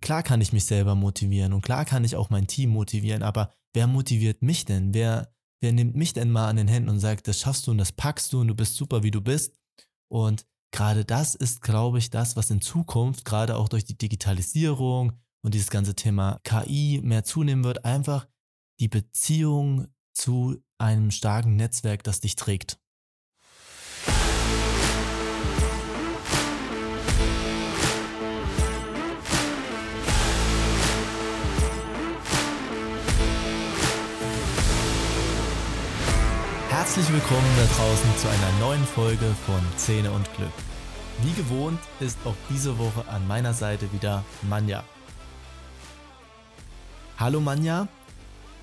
klar kann ich mich selber motivieren und klar kann ich auch mein Team motivieren, aber wer motiviert mich denn? Wer, wer nimmt mich denn mal an den Händen und sagt, das schaffst du und das packst du und du bist super, wie du bist? Und gerade das ist, glaube ich, das, was in Zukunft, gerade auch durch die Digitalisierung und dieses ganze Thema KI mehr zunehmen wird, einfach die Beziehung zu einem starken Netzwerk, das dich trägt. Herzlich willkommen da draußen zu einer neuen Folge von Zähne und Glück. Wie gewohnt ist auch diese Woche an meiner Seite wieder Manja. Hallo Manja,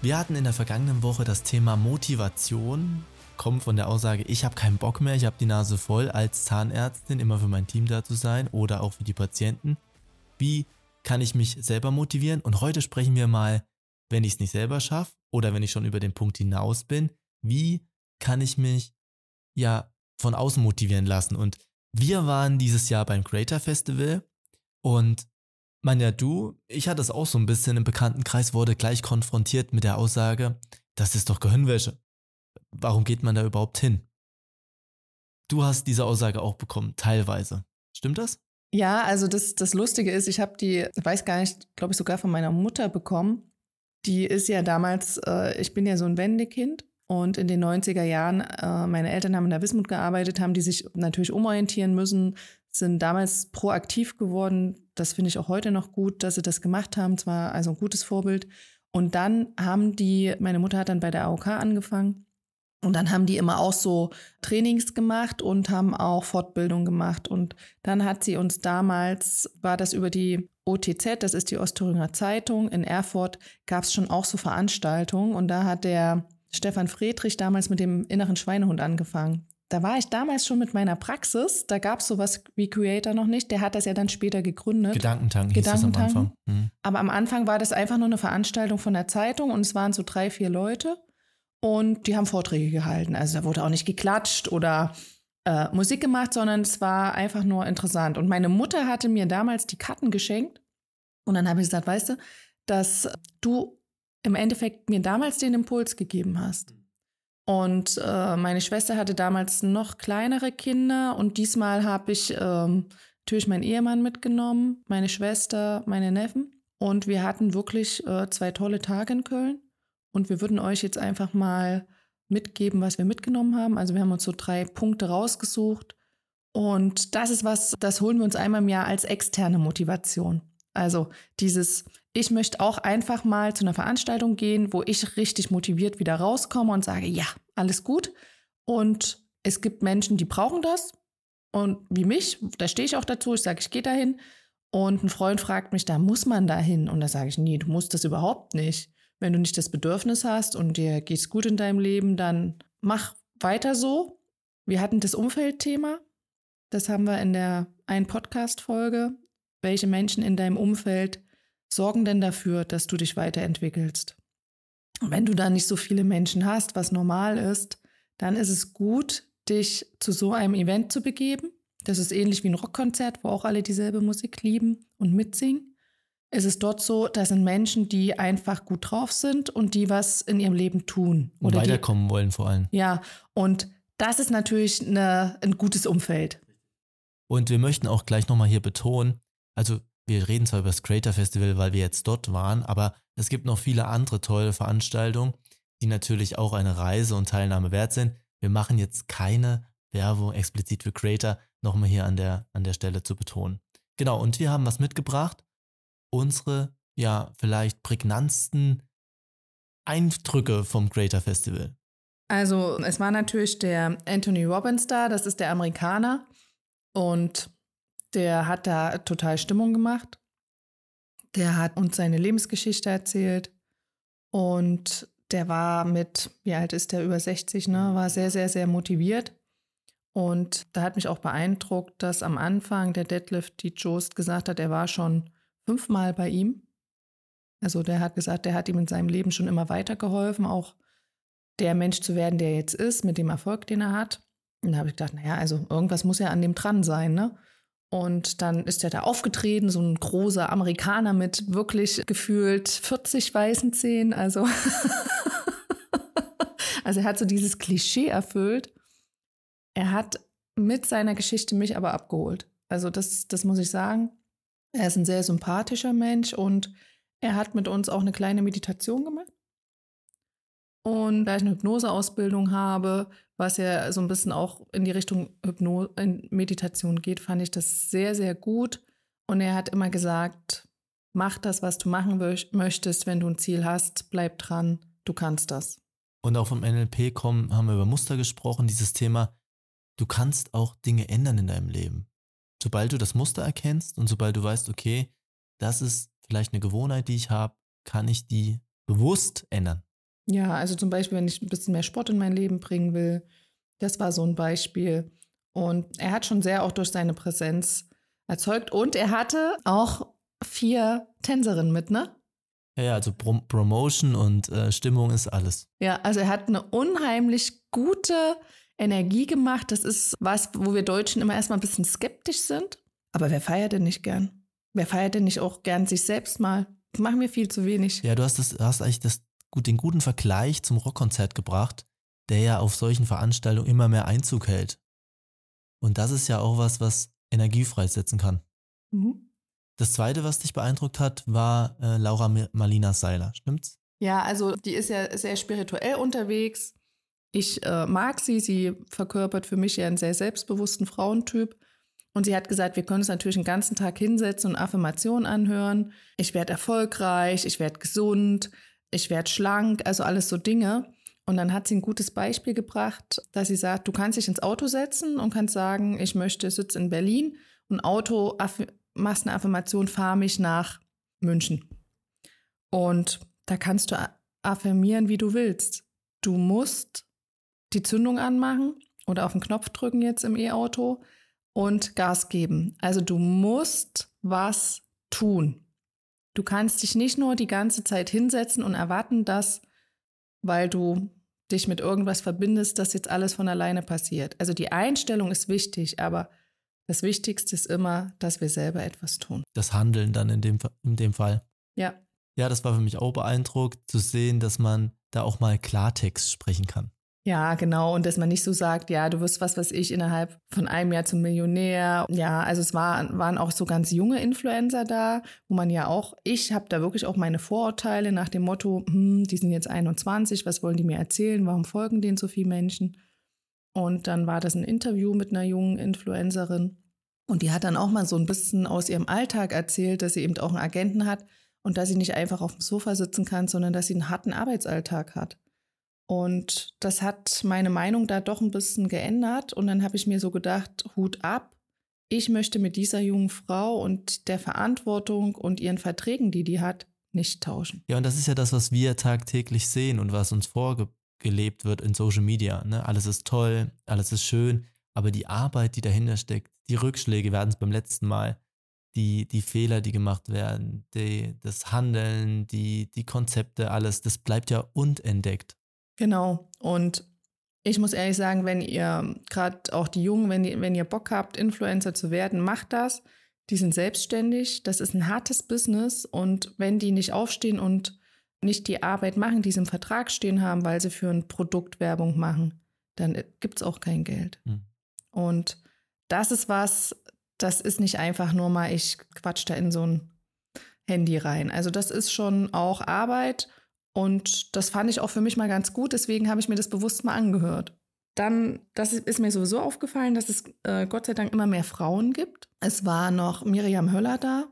wir hatten in der vergangenen Woche das Thema Motivation, kommt von der Aussage, ich habe keinen Bock mehr, ich habe die Nase voll als Zahnärztin immer für mein Team da zu sein oder auch für die Patienten. Wie kann ich mich selber motivieren? Und heute sprechen wir mal, wenn ich es nicht selber schaffe oder wenn ich schon über den Punkt hinaus bin, wie kann ich mich ja von außen motivieren lassen. Und wir waren dieses Jahr beim Creator Festival und man ja du, ich hatte es auch so ein bisschen im Bekanntenkreis, wurde gleich konfrontiert mit der Aussage, das ist doch Gehirnwäsche. Warum geht man da überhaupt hin? Du hast diese Aussage auch bekommen, teilweise. Stimmt das? Ja, also das, das Lustige ist, ich habe die, weiß gar nicht, glaube ich, sogar von meiner Mutter bekommen. Die ist ja damals, äh, ich bin ja so ein Wendekind und in den 90er Jahren, äh, meine Eltern haben in der Wismut gearbeitet, haben die sich natürlich umorientieren müssen, sind damals proaktiv geworden. Das finde ich auch heute noch gut, dass sie das gemacht haben. Zwar also ein gutes Vorbild. Und dann haben die, meine Mutter hat dann bei der AOK angefangen. Und dann haben die immer auch so Trainings gemacht und haben auch Fortbildung gemacht. Und dann hat sie uns damals, war das über die OTZ, das ist die Ostthüringer Zeitung in Erfurt, gab es schon auch so Veranstaltungen. Und da hat der Stefan Friedrich damals mit dem inneren Schweinehund angefangen. Da war ich damals schon mit meiner Praxis. Da gab es sowas wie Creator noch nicht. Der hat das ja dann später gegründet. Gedankentanken hieß das am Anfang. Mhm. Aber am Anfang war das einfach nur eine Veranstaltung von der Zeitung und es waren so drei, vier Leute und die haben Vorträge gehalten. Also da wurde auch nicht geklatscht oder äh, Musik gemacht, sondern es war einfach nur interessant. Und meine Mutter hatte mir damals die Karten geschenkt und dann habe ich gesagt, weißt du, dass du im Endeffekt mir damals den Impuls gegeben hast. Und äh, meine Schwester hatte damals noch kleinere Kinder und diesmal habe ich ähm, natürlich meinen Ehemann mitgenommen, meine Schwester, meine Neffen. Und wir hatten wirklich äh, zwei tolle Tage in Köln. Und wir würden euch jetzt einfach mal mitgeben, was wir mitgenommen haben. Also wir haben uns so drei Punkte rausgesucht. Und das ist was, das holen wir uns einmal im Jahr als externe Motivation. Also dieses, ich möchte auch einfach mal zu einer Veranstaltung gehen, wo ich richtig motiviert wieder rauskomme und sage, ja, alles gut. Und es gibt Menschen, die brauchen das. Und wie mich, da stehe ich auch dazu, ich sage, ich gehe dahin. Und ein Freund fragt mich, da muss man dahin. Und da sage ich, nee, du musst das überhaupt nicht. Wenn du nicht das Bedürfnis hast und dir geht's gut in deinem Leben, dann mach weiter so. Wir hatten das Umfeldthema. Das haben wir in der einen Podcast-Folge welche Menschen in deinem Umfeld sorgen denn dafür, dass du dich weiterentwickelst? Und wenn du da nicht so viele Menschen hast, was normal ist, dann ist es gut, dich zu so einem Event zu begeben. Das ist ähnlich wie ein Rockkonzert, wo auch alle dieselbe Musik lieben und mitsingen. Es ist dort so, da sind Menschen, die einfach gut drauf sind und die was in ihrem Leben tun. Und weiterkommen die, wollen vor allem. Ja, und das ist natürlich eine, ein gutes Umfeld. Und wir möchten auch gleich nochmal hier betonen, also wir reden zwar über das Creator Festival, weil wir jetzt dort waren, aber es gibt noch viele andere tolle Veranstaltungen, die natürlich auch eine Reise und Teilnahme wert sind. Wir machen jetzt keine Werbung explizit für Creator, nochmal hier an der, an der Stelle zu betonen. Genau, und wir haben was mitgebracht. Unsere, ja, vielleicht prägnantsten Eindrücke vom Creator Festival. Also, es war natürlich der Anthony Robbins da, das ist der Amerikaner. Und der hat da total Stimmung gemacht. Der hat uns seine Lebensgeschichte erzählt. Und der war mit, wie alt ist der, über 60, ne? War sehr, sehr, sehr motiviert. Und da hat mich auch beeindruckt, dass am Anfang der Deadlift die Jost gesagt hat, er war schon fünfmal bei ihm. Also der hat gesagt, der hat ihm in seinem Leben schon immer weitergeholfen, auch der Mensch zu werden, der jetzt ist, mit dem Erfolg, den er hat. Und da habe ich gedacht, naja, also irgendwas muss ja an dem dran sein, ne? Und dann ist er da aufgetreten, so ein großer Amerikaner mit wirklich gefühlt 40 weißen Zähnen. Also, also er hat so dieses Klischee erfüllt. Er hat mit seiner Geschichte mich aber abgeholt. Also das, das muss ich sagen. Er ist ein sehr sympathischer Mensch und er hat mit uns auch eine kleine Meditation gemacht. Und da ich eine Hypnoseausbildung habe, was ja so ein bisschen auch in die Richtung Hypno Meditation geht, fand ich das sehr, sehr gut. Und er hat immer gesagt, mach das, was du machen möchtest. Wenn du ein Ziel hast, bleib dran, du kannst das. Und auch vom NLP kommen, haben wir über Muster gesprochen, dieses Thema, du kannst auch Dinge ändern in deinem Leben. Sobald du das Muster erkennst und sobald du weißt, okay, das ist vielleicht eine Gewohnheit, die ich habe, kann ich die bewusst ändern. Ja, also zum Beispiel, wenn ich ein bisschen mehr Sport in mein Leben bringen will, das war so ein Beispiel. Und er hat schon sehr auch durch seine Präsenz erzeugt. Und er hatte auch vier Tänzerinnen mit, ne? Ja, ja also Prom Promotion und äh, Stimmung ist alles. Ja, also er hat eine unheimlich gute Energie gemacht. Das ist was, wo wir Deutschen immer erstmal ein bisschen skeptisch sind. Aber wer feiert denn nicht gern? Wer feiert denn nicht auch gern sich selbst mal? Das machen wir viel zu wenig. Ja, du hast, das, hast eigentlich das, gut, den guten Vergleich zum Rockkonzert gebracht, der ja auf solchen Veranstaltungen immer mehr Einzug hält. Und das ist ja auch was, was Energie freisetzen kann. Mhm. Das zweite, was dich beeindruckt hat, war äh, Laura Marlina Seiler, stimmt's? Ja, also die ist ja sehr spirituell unterwegs. Ich äh, mag sie, sie verkörpert für mich ja einen sehr selbstbewussten Frauentyp. Und sie hat gesagt, wir können uns natürlich den ganzen Tag hinsetzen und Affirmationen anhören. Ich werde erfolgreich, ich werde gesund, ich werde schlank, also alles so Dinge. Und dann hat sie ein gutes Beispiel gebracht, dass sie sagt, du kannst dich ins Auto setzen und kannst sagen, ich möchte, sitze in Berlin und Auto, machst eine Affirmation, fahr mich nach München. Und da kannst du affirmieren, wie du willst. Du musst die Zündung anmachen oder auf den Knopf drücken jetzt im E-Auto und Gas geben. Also du musst was tun. Du kannst dich nicht nur die ganze Zeit hinsetzen und erwarten, dass, weil du dich mit irgendwas verbindest, dass jetzt alles von alleine passiert. Also die Einstellung ist wichtig, aber das Wichtigste ist immer, dass wir selber etwas tun. Das Handeln dann in dem, in dem Fall. Ja. Ja, das war für mich auch beeindruckt, zu sehen, dass man da auch mal Klartext sprechen kann. Ja, genau. Und dass man nicht so sagt, ja, du wirst was, was ich innerhalb von einem Jahr zum Millionär. Ja, also es war, waren auch so ganz junge Influencer da, wo man ja auch, ich habe da wirklich auch meine Vorurteile nach dem Motto, hm, die sind jetzt 21, was wollen die mir erzählen? Warum folgen denen so viele Menschen? Und dann war das ein Interview mit einer jungen Influencerin. Und die hat dann auch mal so ein bisschen aus ihrem Alltag erzählt, dass sie eben auch einen Agenten hat und dass sie nicht einfach auf dem Sofa sitzen kann, sondern dass sie einen harten Arbeitsalltag hat. Und das hat meine Meinung da doch ein bisschen geändert. Und dann habe ich mir so gedacht, Hut ab. Ich möchte mit dieser jungen Frau und der Verantwortung und ihren Verträgen, die die hat, nicht tauschen. Ja, und das ist ja das, was wir tagtäglich sehen und was uns vorgelebt wird in Social Media. Ne? Alles ist toll, alles ist schön, aber die Arbeit, die dahinter steckt, die Rückschläge, hatten es beim letzten Mal, die, die Fehler, die gemacht werden, die, das Handeln, die, die Konzepte, alles, das bleibt ja unentdeckt. Genau. Und ich muss ehrlich sagen, wenn ihr gerade auch die Jungen, wenn ihr, wenn ihr Bock habt, Influencer zu werden, macht das. Die sind selbstständig. Das ist ein hartes Business. Und wenn die nicht aufstehen und nicht die Arbeit machen, die sie im Vertrag stehen haben, weil sie für ein Produkt Werbung machen, dann gibt es auch kein Geld. Mhm. Und das ist was, das ist nicht einfach nur mal, ich quatsch da in so ein Handy rein. Also das ist schon auch Arbeit und das fand ich auch für mich mal ganz gut, deswegen habe ich mir das bewusst mal angehört. Dann, das ist mir sowieso aufgefallen, dass es äh, Gott sei Dank immer mehr Frauen gibt. Es war noch Miriam Höller da,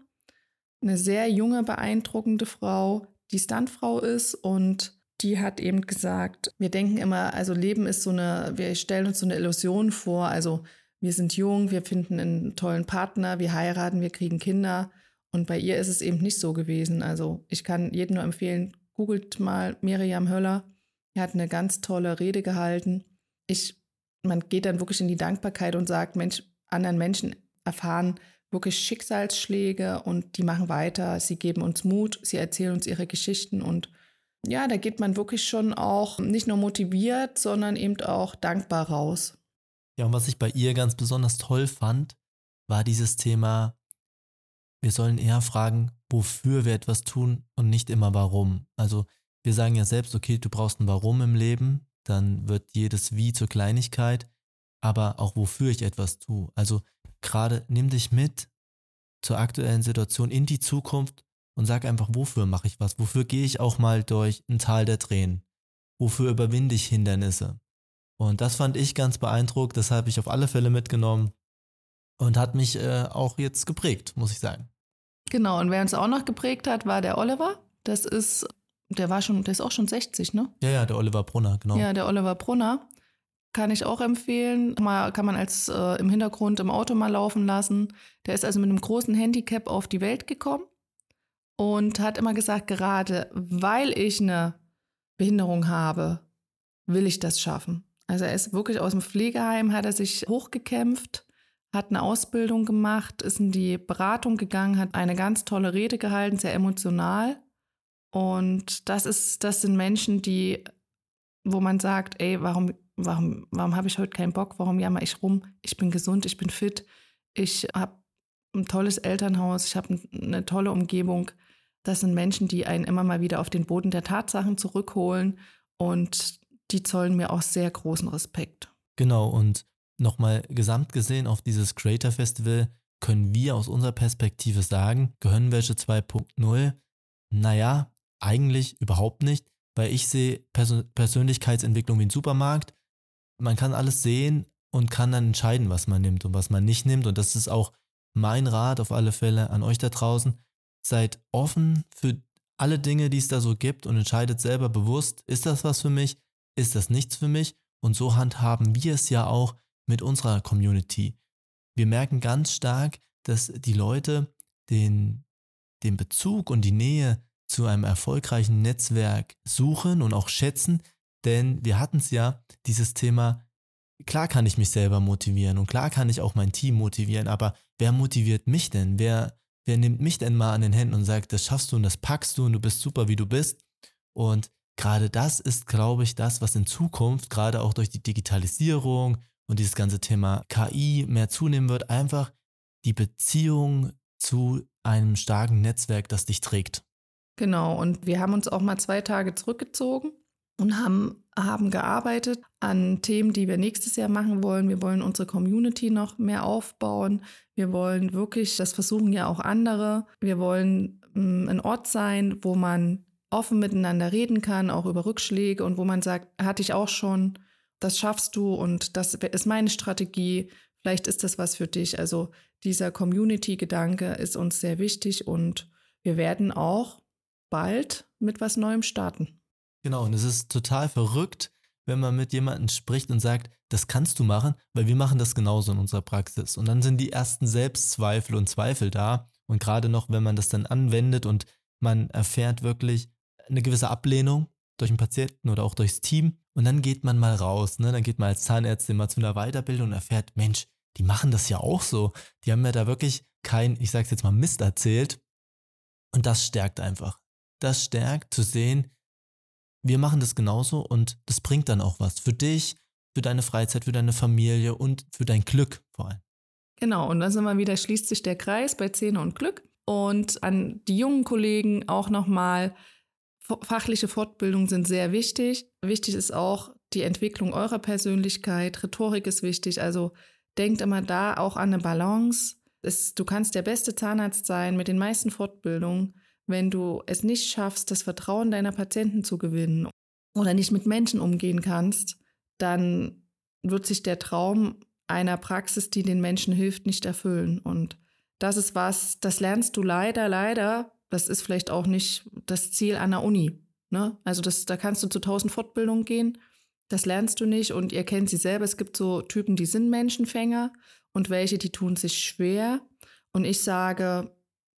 eine sehr junge, beeindruckende Frau, die Stuntfrau ist und die hat eben gesagt, wir denken immer, also Leben ist so eine, wir stellen uns so eine Illusion vor, also wir sind jung, wir finden einen tollen Partner, wir heiraten, wir kriegen Kinder. Und bei ihr ist es eben nicht so gewesen. Also ich kann jedem nur empfehlen, googelt mal Miriam Höller. Er hat eine ganz tolle Rede gehalten. Ich, man geht dann wirklich in die Dankbarkeit und sagt, Mensch, anderen Menschen erfahren wirklich Schicksalsschläge und die machen weiter. Sie geben uns Mut, sie erzählen uns ihre Geschichten und ja, da geht man wirklich schon auch nicht nur motiviert, sondern eben auch dankbar raus. Ja, und was ich bei ihr ganz besonders toll fand, war dieses Thema, wir sollen eher fragen, wofür wir etwas tun und nicht immer warum. Also wir sagen ja selbst, okay, du brauchst ein Warum im Leben, dann wird jedes Wie zur Kleinigkeit, aber auch wofür ich etwas tue. Also gerade nimm dich mit zur aktuellen Situation in die Zukunft und sag einfach, wofür mache ich was? Wofür gehe ich auch mal durch ein Tal der Tränen? Wofür überwinde ich Hindernisse? Und das fand ich ganz beeindruckt, das habe ich auf alle Fälle mitgenommen und hat mich äh, auch jetzt geprägt, muss ich sagen. Genau, und wer uns auch noch geprägt hat, war der Oliver. Das ist, der war schon, der ist auch schon 60, ne? Ja, ja, der Oliver Brunner, genau. Ja, der Oliver Brunner. Kann ich auch empfehlen. Mal, kann man als äh, im Hintergrund im Auto mal laufen lassen. Der ist also mit einem großen Handicap auf die Welt gekommen und hat immer gesagt, gerade weil ich eine Behinderung habe, will ich das schaffen. Also er ist wirklich aus dem Pflegeheim, hat er sich hochgekämpft, hat eine Ausbildung gemacht, ist in die Beratung gegangen, hat eine ganz tolle Rede gehalten, sehr emotional. Und das ist, das sind Menschen, die, wo man sagt, ey, warum, warum, warum habe ich heute keinen Bock? Warum jammer ich rum? Ich bin gesund, ich bin fit, ich habe ein tolles Elternhaus, ich habe eine tolle Umgebung. Das sind Menschen, die einen immer mal wieder auf den Boden der Tatsachen zurückholen und die zollen mir auch sehr großen Respekt. Genau, und nochmal gesamt gesehen auf dieses Creator Festival können wir aus unserer Perspektive sagen, gehören welche 2.0? Naja, eigentlich überhaupt nicht, weil ich sehe Persön Persönlichkeitsentwicklung wie ein Supermarkt. Man kann alles sehen und kann dann entscheiden, was man nimmt und was man nicht nimmt. Und das ist auch mein Rat auf alle Fälle an euch da draußen. Seid offen für alle Dinge, die es da so gibt und entscheidet selber bewusst, ist das was für mich, ist das nichts für mich? Und so handhaben wir es ja auch mit unserer Community. Wir merken ganz stark, dass die Leute den, den Bezug und die Nähe zu einem erfolgreichen Netzwerk suchen und auch schätzen, denn wir hatten es ja, dieses Thema, klar kann ich mich selber motivieren und klar kann ich auch mein Team motivieren, aber wer motiviert mich denn? Wer, wer nimmt mich denn mal an den Händen und sagt, das schaffst du und das packst du und du bist super, wie du bist? Und gerade das ist, glaube ich, das, was in Zukunft, gerade auch durch die Digitalisierung und dieses ganze Thema KI mehr zunehmen wird, einfach die Beziehung zu einem starken Netzwerk, das dich trägt. Genau, und wir haben uns auch mal zwei Tage zurückgezogen und haben, haben gearbeitet an Themen, die wir nächstes Jahr machen wollen. Wir wollen unsere Community noch mehr aufbauen. Wir wollen wirklich, das versuchen ja auch andere, wir wollen mh, mm, ein Ort sein, wo man offen miteinander reden kann, auch über Rückschläge und wo man sagt, hatte ich auch schon, das schaffst du und das ist meine Strategie. Vielleicht ist das was für dich. Also dieser Community-Gedanke ist uns sehr wichtig und wir werden auch bald mit was Neuem starten. Genau, und es ist total verrückt, wenn man mit jemandem spricht und sagt, das kannst du machen, weil wir machen das genauso in unserer Praxis. Und dann sind die ersten Selbstzweifel und Zweifel da. Und gerade noch, wenn man das dann anwendet und man erfährt wirklich eine gewisse Ablehnung durch den Patienten oder auch durchs Team. Und dann geht man mal raus, ne? dann geht man als Zahnärztin mal zu einer Weiterbildung und erfährt, Mensch, die machen das ja auch so. Die haben mir da wirklich kein, ich sag's jetzt mal, Mist erzählt. Und das stärkt einfach. Das stärkt zu sehen, wir machen das genauso und das bringt dann auch was für dich, für deine Freizeit, für deine Familie und für dein Glück vor allem. Genau, und dann sind wir wieder, schließt sich der Kreis bei Zähne und Glück. Und an die jungen Kollegen auch nochmal, fachliche Fortbildungen sind sehr wichtig. Wichtig ist auch die Entwicklung eurer Persönlichkeit. Rhetorik ist wichtig. Also denkt immer da auch an eine Balance. Es, du kannst der beste Zahnarzt sein mit den meisten Fortbildungen wenn du es nicht schaffst, das Vertrauen deiner Patienten zu gewinnen oder nicht mit Menschen umgehen kannst, dann wird sich der Traum einer Praxis, die den Menschen hilft, nicht erfüllen. Und das ist was, das lernst du leider, leider. Das ist vielleicht auch nicht das Ziel einer Uni. Ne? Also das, da kannst du zu tausend Fortbildungen gehen. Das lernst du nicht und ihr kennt sie selber. Es gibt so Typen, die sind Menschenfänger und welche, die tun sich schwer. Und ich sage,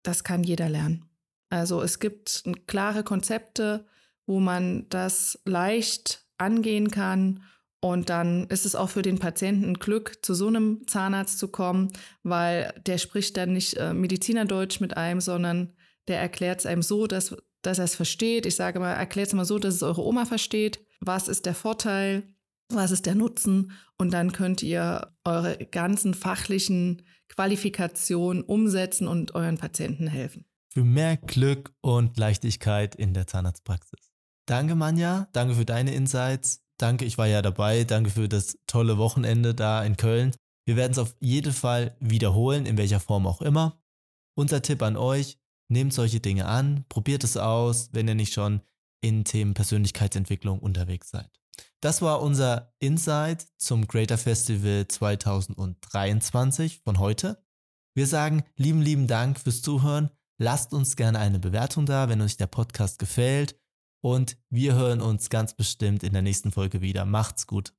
das kann jeder lernen. Also es gibt klare Konzepte, wo man das leicht angehen kann. Und dann ist es auch für den Patienten ein Glück, zu so einem Zahnarzt zu kommen, weil der spricht dann nicht äh, Medizinerdeutsch mit einem, sondern der erklärt es einem so, dass, dass er es versteht. Ich sage mal, erklärt es mal so, dass es eure Oma versteht. Was ist der Vorteil? Was ist der Nutzen? Und dann könnt ihr eure ganzen fachlichen Qualifikation umsetzen und euren Patienten helfen. Für mehr Glück und Leichtigkeit in der Zahnarztpraxis. Danke, Manja. Danke für deine Insights. Danke, ich war ja dabei. Danke für das tolle Wochenende da in Köln. Wir werden es auf jeden Fall wiederholen, in welcher Form auch immer. Unser Tipp an euch, nehmt solche Dinge an, probiert es aus, wenn ihr nicht schon in Themen Persönlichkeitsentwicklung unterwegs seid. Das war unser Insight zum Greater Festival 2023 von heute. Wir sagen lieben, lieben Dank fürs Zuhören. Lasst uns gerne eine Bewertung da, wenn euch der Podcast gefällt. Und wir hören uns ganz bestimmt in der nächsten Folge wieder. Macht's gut.